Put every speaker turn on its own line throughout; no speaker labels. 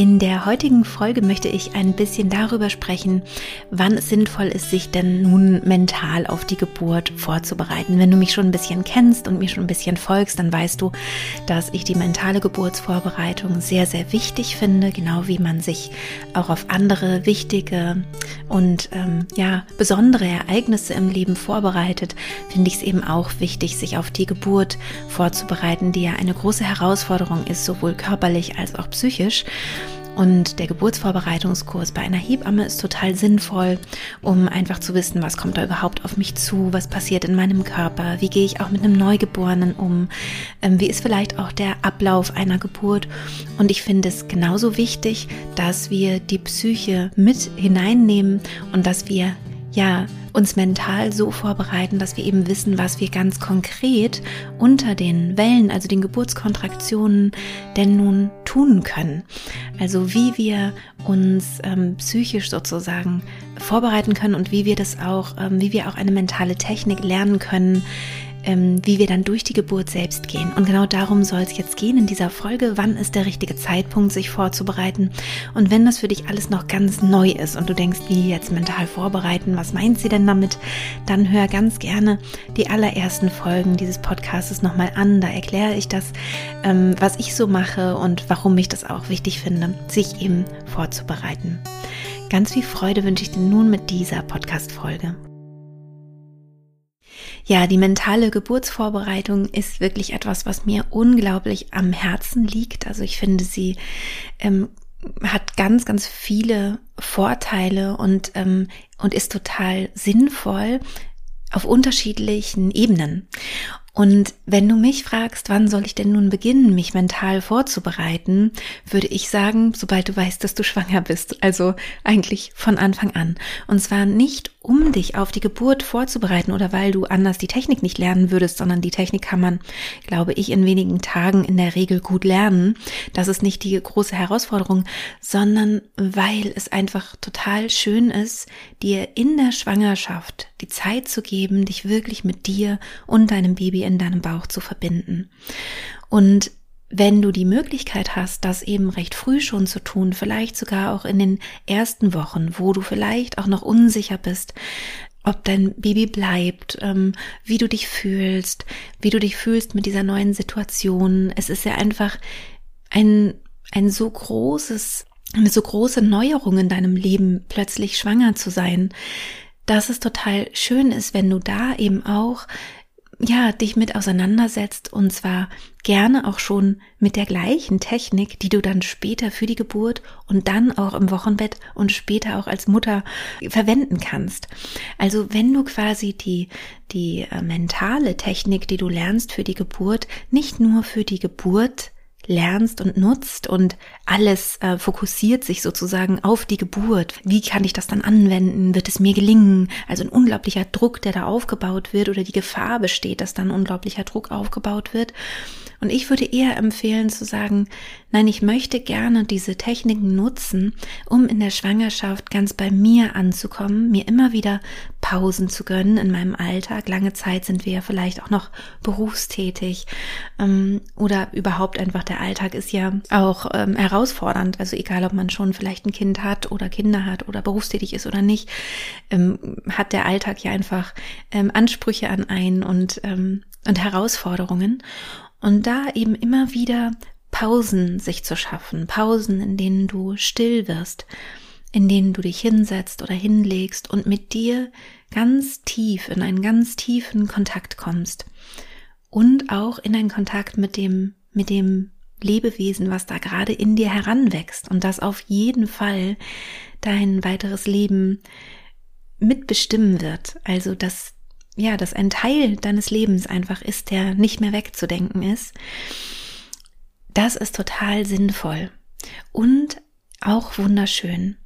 In der heutigen Folge möchte ich ein bisschen darüber sprechen, wann es sinnvoll ist, sich denn nun mental auf die Geburt vorzubereiten. Wenn du mich schon ein bisschen kennst und mir schon ein bisschen folgst, dann weißt du, dass ich die mentale Geburtsvorbereitung sehr, sehr wichtig finde, genau wie man sich auch auf andere wichtige und ähm, ja besondere Ereignisse im Leben vorbereitet, finde ich es eben auch wichtig, sich auf die Geburt vorzubereiten, die ja eine große Herausforderung ist, sowohl körperlich als auch psychisch. Und der Geburtsvorbereitungskurs bei einer Hebamme ist total sinnvoll, um einfach zu wissen, was kommt da überhaupt auf mich zu, was passiert in meinem Körper, wie gehe ich auch mit einem Neugeborenen um, ähm, wie ist vielleicht auch der Ablauf einer Geburt. Und ich finde es genauso wichtig, dass wir die Psyche mit hineinnehmen und dass wir ja, uns mental so vorbereiten, dass wir eben wissen, was wir ganz konkret unter den Wellen, also den Geburtskontraktionen, denn nun tun können. Also wie wir uns ähm, psychisch sozusagen vorbereiten können und wie wir das auch, ähm, wie wir auch eine mentale Technik lernen können, ähm, wie wir dann durch die Geburt selbst gehen. Und genau darum soll es jetzt gehen in dieser Folge. Wann ist der richtige Zeitpunkt, sich vorzubereiten? Und wenn das für dich alles noch ganz neu ist und du denkst, wie jetzt mental vorbereiten, was meint sie denn damit? Dann hör ganz gerne die allerersten Folgen dieses Podcasts nochmal an. Da erkläre ich das, ähm, was ich so mache und warum ich das auch wichtig finde, sich eben vorzubereiten. Ganz viel Freude wünsche ich dir nun mit dieser Podcast-Folge. Ja, die mentale Geburtsvorbereitung ist wirklich etwas, was mir unglaublich am Herzen liegt. Also ich finde, sie ähm, hat ganz, ganz viele Vorteile und, ähm, und ist total sinnvoll auf unterschiedlichen Ebenen. Und wenn du mich fragst, wann soll ich denn nun beginnen, mich mental vorzubereiten, würde ich sagen, sobald du weißt, dass du schwanger bist. Also eigentlich von Anfang an. Und zwar nicht um dich auf die Geburt vorzubereiten oder weil du anders die Technik nicht lernen würdest, sondern die Technik kann man, glaube ich, in wenigen Tagen in der Regel gut lernen. Das ist nicht die große Herausforderung, sondern weil es einfach total schön ist, dir in der Schwangerschaft die Zeit zu geben, dich wirklich mit dir und deinem Baby in deinem Bauch zu verbinden. Und wenn du die Möglichkeit hast, das eben recht früh schon zu tun, vielleicht sogar auch in den ersten Wochen, wo du vielleicht auch noch unsicher bist, ob dein Baby bleibt, ähm, wie du dich fühlst, wie du dich fühlst mit dieser neuen Situation. Es ist ja einfach ein, ein so großes, eine so große Neuerung in deinem Leben, plötzlich schwanger zu sein, dass es total schön ist, wenn du da eben auch ja, dich mit auseinandersetzt und zwar gerne auch schon mit der gleichen Technik, die du dann später für die Geburt und dann auch im Wochenbett und später auch als Mutter verwenden kannst. Also wenn du quasi die, die äh, mentale Technik, die du lernst für die Geburt, nicht nur für die Geburt lernst und nutzt und alles äh, fokussiert sich sozusagen auf die Geburt. Wie kann ich das dann anwenden? Wird es mir gelingen? Also ein unglaublicher Druck, der da aufgebaut wird oder die Gefahr besteht, dass dann unglaublicher Druck aufgebaut wird. Und ich würde eher empfehlen zu sagen, nein, ich möchte gerne diese Techniken nutzen, um in der Schwangerschaft ganz bei mir anzukommen, mir immer wieder Pausen zu gönnen in meinem Alltag. Lange Zeit sind wir ja vielleicht auch noch berufstätig ähm, oder überhaupt einfach der Alltag ist ja auch ähm, herausfordernd. Also egal, ob man schon vielleicht ein Kind hat oder Kinder hat oder berufstätig ist oder nicht, ähm, hat der Alltag ja einfach ähm, Ansprüche an einen und, ähm, und Herausforderungen. Und da eben immer wieder Pausen sich zu schaffen, Pausen, in denen du still wirst, in denen du dich hinsetzt oder hinlegst und mit dir ganz tief in einen ganz tiefen Kontakt kommst und auch in einen Kontakt mit dem, mit dem Lebewesen, was da gerade in dir heranwächst und das auf jeden Fall dein weiteres Leben mitbestimmen wird. Also, dass ja, dass ein Teil deines Lebens einfach ist, der nicht mehr wegzudenken ist, das ist total sinnvoll und auch wunderschön.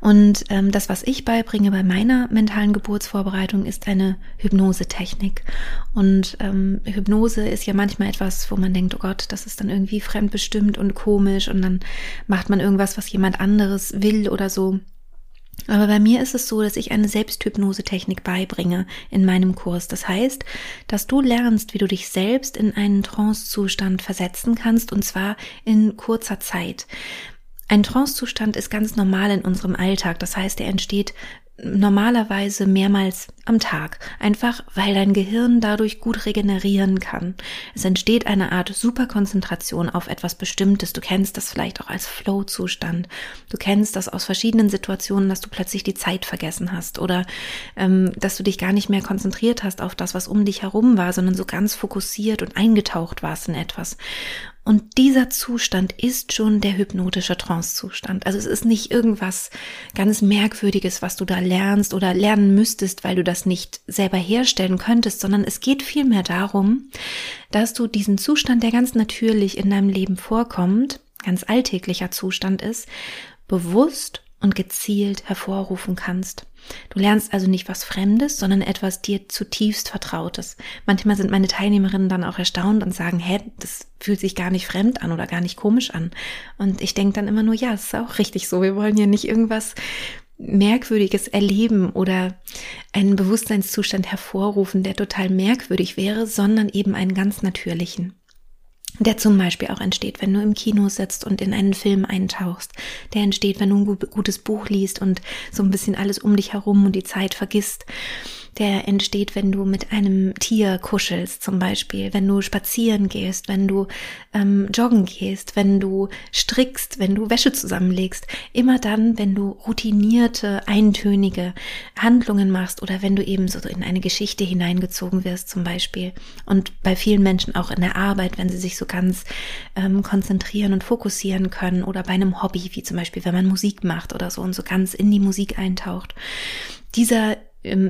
Und ähm, das, was ich beibringe bei meiner mentalen Geburtsvorbereitung, ist eine Hypnosetechnik. Und ähm, Hypnose ist ja manchmal etwas, wo man denkt, oh Gott, das ist dann irgendwie fremdbestimmt und komisch und dann macht man irgendwas, was jemand anderes will oder so. Aber bei mir ist es so, dass ich eine Selbsthypnosetechnik beibringe in meinem Kurs. Das heißt, dass du lernst, wie du dich selbst in einen Trancezustand versetzen kannst und zwar in kurzer Zeit. Ein Trancezustand ist ganz normal in unserem Alltag. Das heißt, er entsteht normalerweise mehrmals am Tag, einfach weil dein Gehirn dadurch gut regenerieren kann. Es entsteht eine Art Superkonzentration auf etwas Bestimmtes. Du kennst das vielleicht auch als Flow-Zustand. Du kennst das aus verschiedenen Situationen, dass du plötzlich die Zeit vergessen hast oder ähm, dass du dich gar nicht mehr konzentriert hast auf das, was um dich herum war, sondern so ganz fokussiert und eingetaucht warst in etwas. Und dieser Zustand ist schon der hypnotische Trance-Zustand. Also es ist nicht irgendwas ganz Merkwürdiges, was du da lernst oder lernen müsstest, weil du das nicht selber herstellen könntest, sondern es geht vielmehr darum, dass du diesen Zustand, der ganz natürlich in deinem Leben vorkommt, ganz alltäglicher Zustand ist, bewusst und gezielt hervorrufen kannst. Du lernst also nicht was Fremdes, sondern etwas dir zutiefst Vertrautes. Manchmal sind meine Teilnehmerinnen dann auch erstaunt und sagen, hä, das fühlt sich gar nicht fremd an oder gar nicht komisch an. Und ich denke dann immer nur, ja, es ist auch richtig so. Wir wollen ja nicht irgendwas Merkwürdiges erleben oder einen Bewusstseinszustand hervorrufen, der total merkwürdig wäre, sondern eben einen ganz natürlichen der zum Beispiel auch entsteht, wenn du im Kino sitzt und in einen Film eintauchst, der entsteht, wenn du ein gutes Buch liest und so ein bisschen alles um dich herum und die Zeit vergisst der entsteht, wenn du mit einem Tier kuschelst, zum Beispiel, wenn du spazieren gehst, wenn du ähm, joggen gehst, wenn du strickst, wenn du Wäsche zusammenlegst. Immer dann, wenn du routinierte, eintönige Handlungen machst oder wenn du eben so in eine Geschichte hineingezogen wirst, zum Beispiel. Und bei vielen Menschen auch in der Arbeit, wenn sie sich so ganz ähm, konzentrieren und fokussieren können oder bei einem Hobby, wie zum Beispiel, wenn man Musik macht oder so und so ganz in die Musik eintaucht. Dieser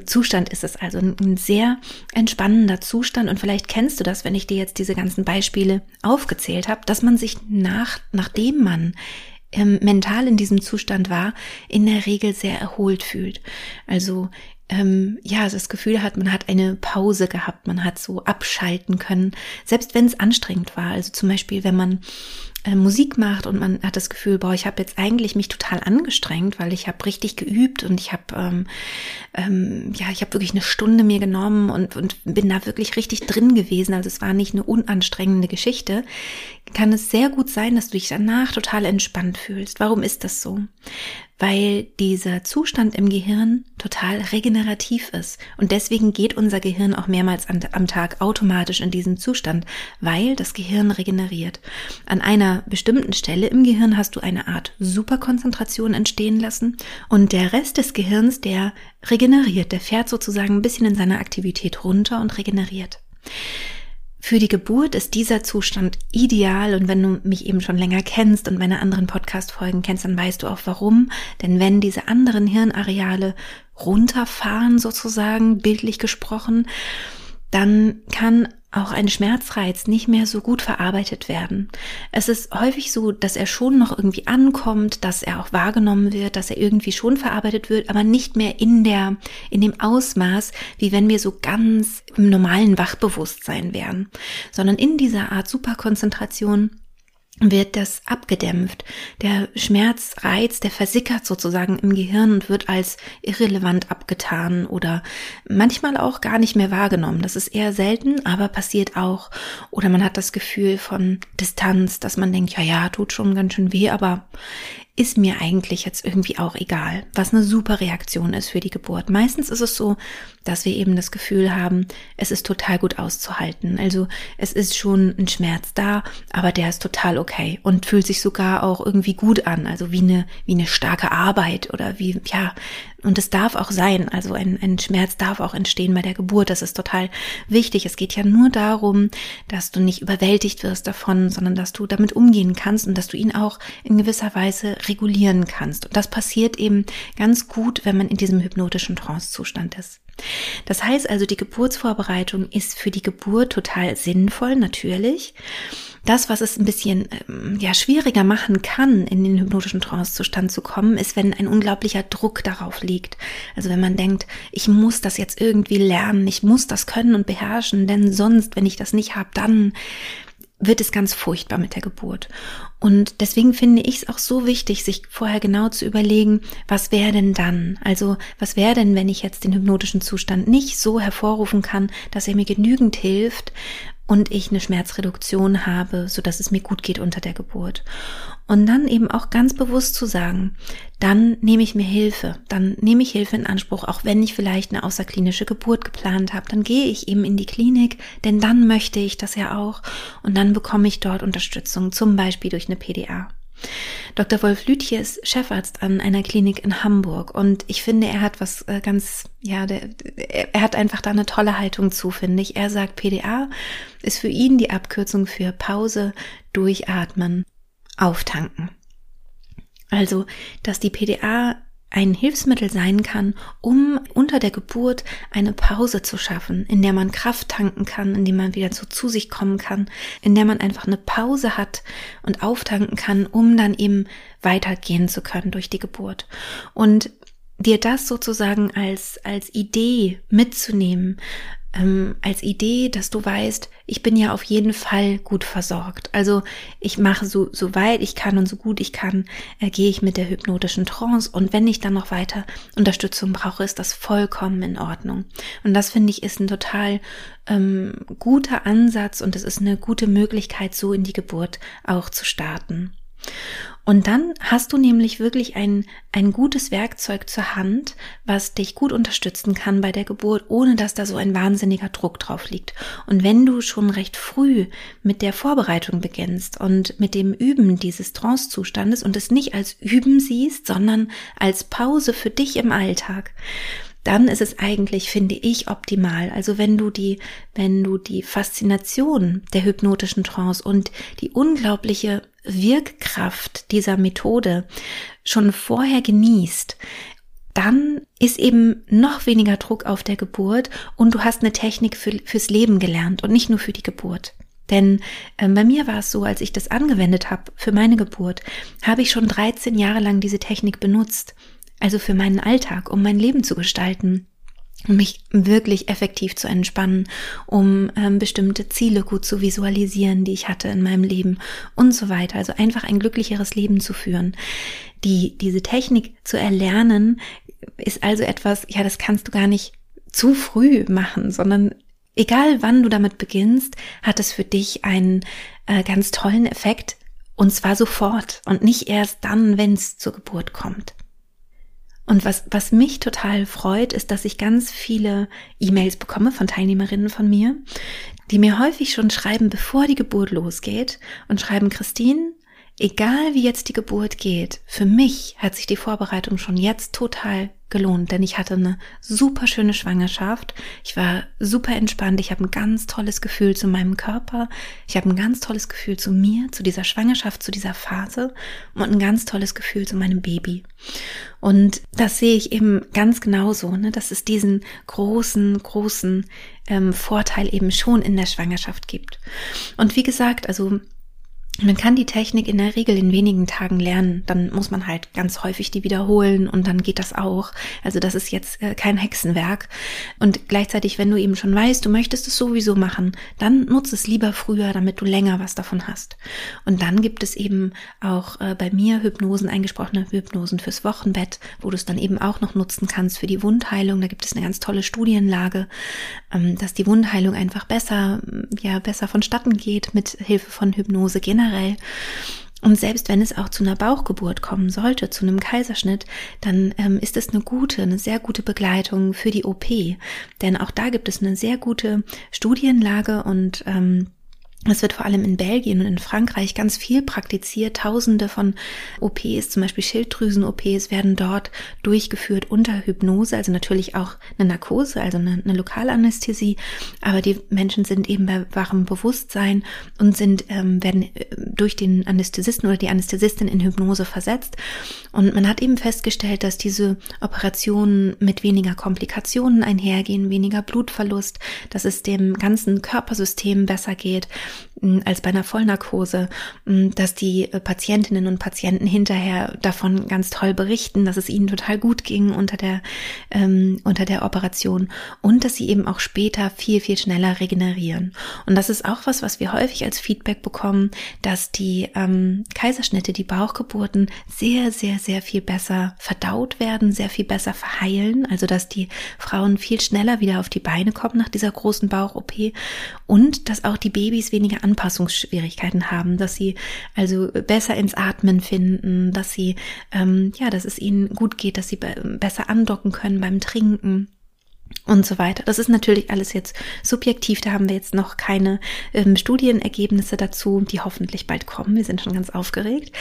Zustand ist es also ein sehr entspannender Zustand und vielleicht kennst du das, wenn ich dir jetzt diese ganzen Beispiele aufgezählt habe, dass man sich nach, nachdem man ähm, mental in diesem Zustand war, in der Regel sehr erholt fühlt. Also ähm, ja, das Gefühl hat, man hat eine Pause gehabt, man hat so abschalten können, selbst wenn es anstrengend war. Also zum Beispiel, wenn man äh, Musik macht und man hat das Gefühl, boah, ich habe jetzt eigentlich mich total angestrengt, weil ich habe richtig geübt und ich habe ähm, ähm, ja, ich habe wirklich eine Stunde mir genommen und, und bin da wirklich richtig drin gewesen. Also es war nicht eine unanstrengende Geschichte. Kann es sehr gut sein, dass du dich danach total entspannt fühlst. Warum ist das so? Weil dieser Zustand im Gehirn total regenerativ ist. Und deswegen geht unser Gehirn auch mehrmals am Tag automatisch in diesen Zustand, weil das Gehirn regeneriert. An einer bestimmten Stelle im Gehirn hast du eine Art Superkonzentration entstehen lassen und der Rest des Gehirns, der regeneriert, der fährt sozusagen ein bisschen in seiner Aktivität runter und regeneriert. Für die Geburt ist dieser Zustand ideal und wenn du mich eben schon länger kennst und meine anderen Podcast-Folgen kennst, dann weißt du auch warum. Denn wenn diese anderen Hirnareale runterfahren sozusagen, bildlich gesprochen, dann kann auch ein Schmerzreiz nicht mehr so gut verarbeitet werden. Es ist häufig so, dass er schon noch irgendwie ankommt, dass er auch wahrgenommen wird, dass er irgendwie schon verarbeitet wird, aber nicht mehr in der, in dem Ausmaß, wie wenn wir so ganz im normalen Wachbewusstsein wären, sondern in dieser Art Superkonzentration wird das abgedämpft. Der Schmerzreiz, der versickert sozusagen im Gehirn und wird als irrelevant abgetan oder manchmal auch gar nicht mehr wahrgenommen. Das ist eher selten, aber passiert auch. Oder man hat das Gefühl von Distanz, dass man denkt, ja, ja, tut schon ganz schön weh, aber ist mir eigentlich jetzt irgendwie auch egal, was eine super Reaktion ist für die Geburt. Meistens ist es so, dass wir eben das Gefühl haben, es ist total gut auszuhalten. Also es ist schon ein Schmerz da, aber der ist total okay und fühlt sich sogar auch irgendwie gut an, also wie eine wie eine starke Arbeit oder wie ja und es darf auch sein, also ein, ein Schmerz darf auch entstehen bei der Geburt. Das ist total wichtig. Es geht ja nur darum, dass du nicht überwältigt wirst davon, sondern dass du damit umgehen kannst und dass du ihn auch in gewisser Weise regulieren kannst. Und das passiert eben ganz gut, wenn man in diesem hypnotischen Trancezustand ist. Das heißt also, die Geburtsvorbereitung ist für die Geburt total sinnvoll, natürlich. Das, was es ein bisschen ähm, ja, schwieriger machen kann, in den hypnotischen Trancezustand zu kommen, ist, wenn ein unglaublicher Druck darauf liegt. Also wenn man denkt, ich muss das jetzt irgendwie lernen, ich muss das können und beherrschen, denn sonst, wenn ich das nicht habe, dann wird es ganz furchtbar mit der Geburt. Und deswegen finde ich es auch so wichtig, sich vorher genau zu überlegen, was wäre denn dann? Also was wäre denn, wenn ich jetzt den hypnotischen Zustand nicht so hervorrufen kann, dass er mir genügend hilft und ich eine Schmerzreduktion habe, so dass es mir gut geht unter der Geburt. Und dann eben auch ganz bewusst zu sagen, dann nehme ich mir Hilfe, dann nehme ich Hilfe in Anspruch, auch wenn ich vielleicht eine außerklinische Geburt geplant habe, dann gehe ich eben in die Klinik, denn dann möchte ich das ja auch und dann bekomme ich dort Unterstützung, zum Beispiel durch eine PDA. Dr. Wolf Lütje ist Chefarzt an einer Klinik in Hamburg und ich finde, er hat was äh, ganz, ja, der, er hat einfach da eine tolle Haltung zu, finde ich. Er sagt, PDA ist für ihn die Abkürzung für Pause, Durchatmen, Auftanken. Also, dass die PDA ein Hilfsmittel sein kann, um unter der Geburt eine Pause zu schaffen, in der man Kraft tanken kann, in der man wieder so zu sich kommen kann, in der man einfach eine Pause hat und auftanken kann, um dann eben weitergehen zu können durch die Geburt. Und dir das sozusagen als, als Idee mitzunehmen, ähm, als Idee, dass du weißt, ich bin ja auf jeden Fall gut versorgt. Also ich mache so, so weit ich kann und so gut ich kann, äh, gehe ich mit der hypnotischen Trance und wenn ich dann noch weiter Unterstützung brauche, ist das vollkommen in Ordnung. Und das finde ich ist ein total ähm, guter Ansatz und es ist eine gute Möglichkeit, so in die Geburt auch zu starten. Und dann hast du nämlich wirklich ein, ein gutes Werkzeug zur Hand, was dich gut unterstützen kann bei der Geburt, ohne dass da so ein wahnsinniger Druck drauf liegt. Und wenn du schon recht früh mit der Vorbereitung beginnst und mit dem Üben dieses Trance-Zustandes und es nicht als Üben siehst, sondern als Pause für dich im Alltag, dann ist es eigentlich, finde ich, optimal. Also wenn du die, wenn du die Faszination der hypnotischen Trance und die unglaubliche Wirkkraft dieser Methode schon vorher genießt, dann ist eben noch weniger Druck auf der Geburt und du hast eine Technik für, fürs Leben gelernt und nicht nur für die Geburt. Denn äh, bei mir war es so, als ich das angewendet habe für meine Geburt, habe ich schon 13 Jahre lang diese Technik benutzt also für meinen Alltag, um mein Leben zu gestalten um mich wirklich effektiv zu entspannen, um ähm, bestimmte Ziele gut zu visualisieren, die ich hatte in meinem Leben und so weiter. Also einfach ein glücklicheres Leben zu führen. Die, diese Technik zu erlernen ist also etwas, ja, das kannst du gar nicht zu früh machen, sondern egal wann du damit beginnst, hat es für dich einen äh, ganz tollen Effekt und zwar sofort und nicht erst dann, wenn es zur Geburt kommt. Und was, was mich total freut, ist, dass ich ganz viele E-Mails bekomme von Teilnehmerinnen von mir, die mir häufig schon schreiben, bevor die Geburt losgeht und schreiben, Christine, egal wie jetzt die Geburt geht, für mich hat sich die Vorbereitung schon jetzt total gelohnt, denn ich hatte eine super schöne Schwangerschaft. Ich war super entspannt. Ich habe ein ganz tolles Gefühl zu meinem Körper. Ich habe ein ganz tolles Gefühl zu mir, zu dieser Schwangerschaft, zu dieser Phase und ein ganz tolles Gefühl zu meinem Baby. Und das sehe ich eben ganz genauso, ne, dass es diesen großen, großen ähm, Vorteil eben schon in der Schwangerschaft gibt. Und wie gesagt, also man kann die Technik in der Regel in wenigen Tagen lernen. Dann muss man halt ganz häufig die wiederholen und dann geht das auch. Also das ist jetzt äh, kein Hexenwerk. Und gleichzeitig, wenn du eben schon weißt, du möchtest es sowieso machen, dann nutze es lieber früher, damit du länger was davon hast. Und dann gibt es eben auch äh, bei mir Hypnosen, eingesprochene Hypnosen fürs Wochenbett, wo du es dann eben auch noch nutzen kannst für die Wundheilung. Da gibt es eine ganz tolle Studienlage, ähm, dass die Wundheilung einfach besser, ja, besser vonstatten geht mit Hilfe von Hypnose generell generell. Und selbst wenn es auch zu einer Bauchgeburt kommen sollte, zu einem Kaiserschnitt, dann ähm, ist es eine gute, eine sehr gute Begleitung für die OP. Denn auch da gibt es eine sehr gute Studienlage und ähm, es wird vor allem in Belgien und in Frankreich ganz viel praktiziert. Tausende von OPs, zum Beispiel Schilddrüsen-OPs, werden dort durchgeführt unter Hypnose, also natürlich auch eine Narkose, also eine, eine Lokalanästhesie. Aber die Menschen sind eben bei wachem Bewusstsein und sind, ähm, werden äh, durch den Anästhesisten oder die Anästhesistin in Hypnose versetzt. Und man hat eben festgestellt, dass diese Operationen mit weniger Komplikationen einhergehen, weniger Blutverlust, dass es dem ganzen Körpersystem besser geht als bei einer Vollnarkose, dass die äh, Patientinnen und Patienten hinterher davon ganz toll berichten, dass es ihnen total gut ging unter der, ähm, unter der Operation und dass sie eben auch später viel, viel schneller regenerieren. Und das ist auch was, was wir häufig als Feedback bekommen, dass die ähm, Kaiserschnitte, die Bauchgeburten sehr, sehr, sehr viel besser verdaut werden, sehr viel besser verheilen, also dass die Frauen viel schneller wieder auf die Beine kommen nach dieser großen Bauch-OP und dass auch die Babys weniger Anpassungsschwierigkeiten haben, dass sie also besser ins Atmen finden, dass sie, ähm, ja, dass es ihnen gut geht, dass sie besser andocken können beim Trinken und so weiter. Das ist natürlich alles jetzt subjektiv, da haben wir jetzt noch keine ähm, Studienergebnisse dazu, die hoffentlich bald kommen. Wir sind schon ganz aufgeregt.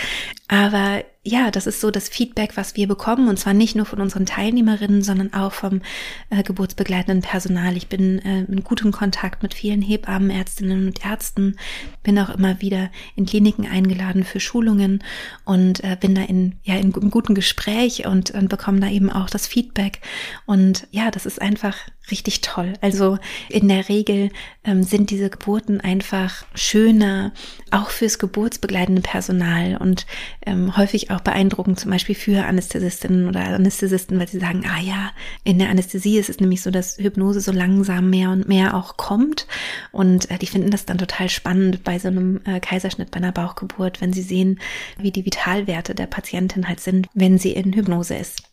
Aber ja, das ist so das Feedback, was wir bekommen und zwar nicht nur von unseren Teilnehmerinnen, sondern auch vom äh, geburtsbegleitenden Personal. Ich bin äh, in gutem Kontakt mit vielen Hebammen, Ärztinnen und Ärzten, bin auch immer wieder in Kliniken eingeladen für Schulungen und äh, bin da in ja in, in gutem Gespräch und, und bekomme da eben auch das Feedback und ja, das ist einfach richtig toll. Also in der Regel ähm, sind diese Geburten einfach schöner, auch fürs geburtsbegleitende Personal und ähm, häufig auch beeindruckend, zum Beispiel für Anästhesistinnen oder Anästhesisten, weil sie sagen, ah ja, in der Anästhesie ist es nämlich so, dass Hypnose so langsam mehr und mehr auch kommt und äh, die finden das dann total spannend bei so einem äh, Kaiserschnitt, bei einer Bauchgeburt, wenn sie sehen, wie die Vitalwerte der Patientin halt sind, wenn sie in Hypnose ist.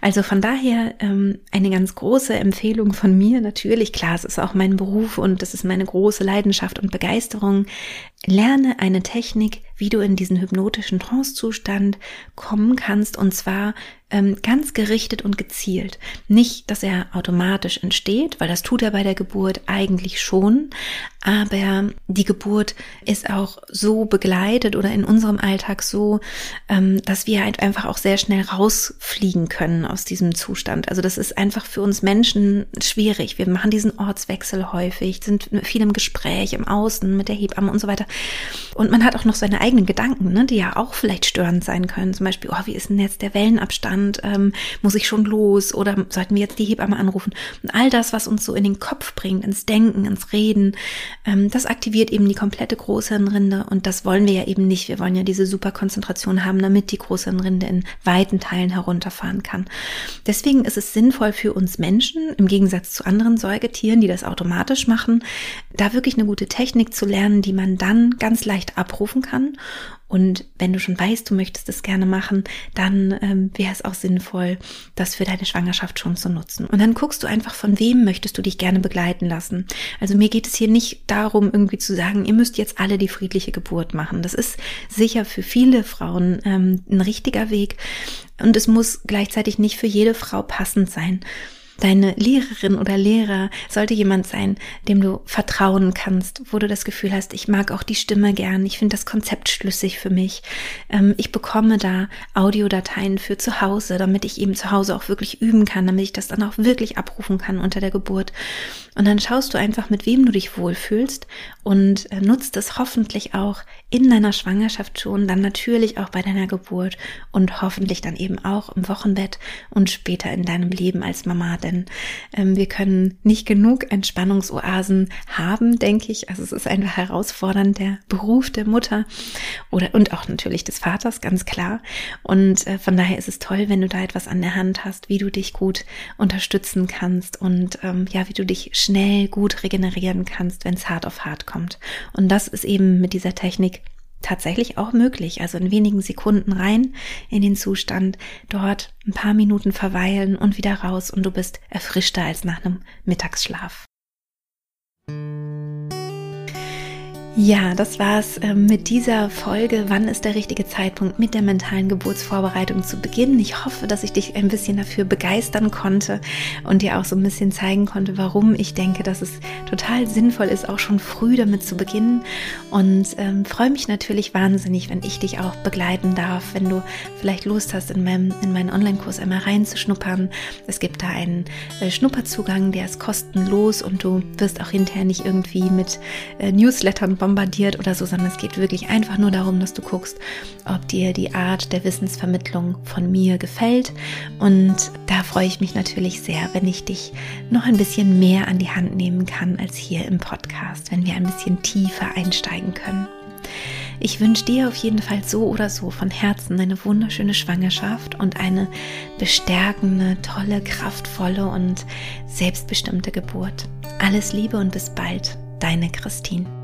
Also von daher ähm, eine ganz große Empfehlung von mir natürlich. Klar, es ist auch mein Beruf und das ist meine große Leidenschaft und Begeisterung. Lerne eine Technik, wie du in diesen hypnotischen Trancezustand kommen kannst und zwar ähm, ganz gerichtet und gezielt. Nicht, dass er automatisch entsteht, weil das tut er bei der Geburt eigentlich schon, aber die Geburt ist auch so begleitet oder in unserem Alltag so, ähm, dass wir halt einfach auch sehr schnell rausfliegen können aus diesem Zustand. Also das ist einfach für uns Menschen schwierig. Wir machen diesen Ortswechsel häufig, sind viel im Gespräch, im Außen mit der Hebamme und so weiter. Und man hat auch noch seine eigenen Gedanken, ne, die ja auch vielleicht störend sein können. Zum Beispiel, oh, wie ist denn jetzt der Wellenabstand? Ähm, muss ich schon los? Oder sollten wir jetzt die Hebamme anrufen? Und all das, was uns so in den Kopf bringt, ins Denken, ins Reden, ähm, das aktiviert eben die komplette Großhirnrinde. Und das wollen wir ja eben nicht. Wir wollen ja diese Superkonzentration haben, damit die Großhirnrinde in weiten Teilen herunterfahren kann. Deswegen ist es sinnvoll für uns Menschen, im Gegensatz zu anderen Säugetieren, die das automatisch machen, da wirklich eine gute Technik zu lernen, die man dann ganz leicht abrufen kann und wenn du schon weißt, du möchtest es gerne machen, dann ähm, wäre es auch sinnvoll, das für deine Schwangerschaft schon zu nutzen. Und dann guckst du einfach, von wem möchtest du dich gerne begleiten lassen. Also mir geht es hier nicht darum, irgendwie zu sagen, ihr müsst jetzt alle die friedliche Geburt machen. Das ist sicher für viele Frauen ähm, ein richtiger Weg. Und es muss gleichzeitig nicht für jede Frau passend sein. Deine Lehrerin oder Lehrer sollte jemand sein, dem du vertrauen kannst, wo du das Gefühl hast, ich mag auch die Stimme gern, ich finde das Konzept schlüssig für mich. Ähm, ich bekomme da Audiodateien für zu Hause, damit ich eben zu Hause auch wirklich üben kann, damit ich das dann auch wirklich abrufen kann unter der Geburt. Und dann schaust du einfach, mit wem du dich wohlfühlst und äh, nutzt es hoffentlich auch in deiner Schwangerschaft schon, dann natürlich auch bei deiner Geburt und hoffentlich dann eben auch im Wochenbett und später in deinem Leben als Mama. Denn ähm, wir können nicht genug Entspannungsoasen haben, denke ich. Also es ist einfach herausfordernd, der Beruf der Mutter oder und auch natürlich des Vaters, ganz klar. Und äh, von daher ist es toll, wenn du da etwas an der Hand hast, wie du dich gut unterstützen kannst und ähm, ja, wie du dich schnell gut regenerieren kannst, wenn es hart auf hart kommt. Und das ist eben mit dieser Technik tatsächlich auch möglich. Also in wenigen Sekunden rein in den Zustand, dort ein paar Minuten verweilen und wieder raus und du bist erfrischter als nach einem Mittagsschlaf. Ja, das war's äh, mit dieser Folge. Wann ist der richtige Zeitpunkt mit der mentalen Geburtsvorbereitung zu beginnen? Ich hoffe, dass ich dich ein bisschen dafür begeistern konnte und dir auch so ein bisschen zeigen konnte, warum ich denke, dass es total sinnvoll ist, auch schon früh damit zu beginnen. Und ähm, freue mich natürlich wahnsinnig, wenn ich dich auch begleiten darf, wenn du vielleicht Lust hast, in, meinem, in meinen Online-Kurs einmal reinzuschnuppern. Es gibt da einen äh, Schnupperzugang, der ist kostenlos und du wirst auch hinterher nicht irgendwie mit äh, Newslettern bombardiert oder so, sondern es geht wirklich einfach nur darum, dass du guckst, ob dir die Art der Wissensvermittlung von mir gefällt. Und da freue ich mich natürlich sehr, wenn ich dich noch ein bisschen mehr an die Hand nehmen kann als hier im Podcast, wenn wir ein bisschen tiefer einsteigen können. Ich wünsche dir auf jeden Fall so oder so von Herzen eine wunderschöne Schwangerschaft und eine bestärkende, tolle, kraftvolle und selbstbestimmte Geburt. Alles Liebe und bis bald, deine Christine.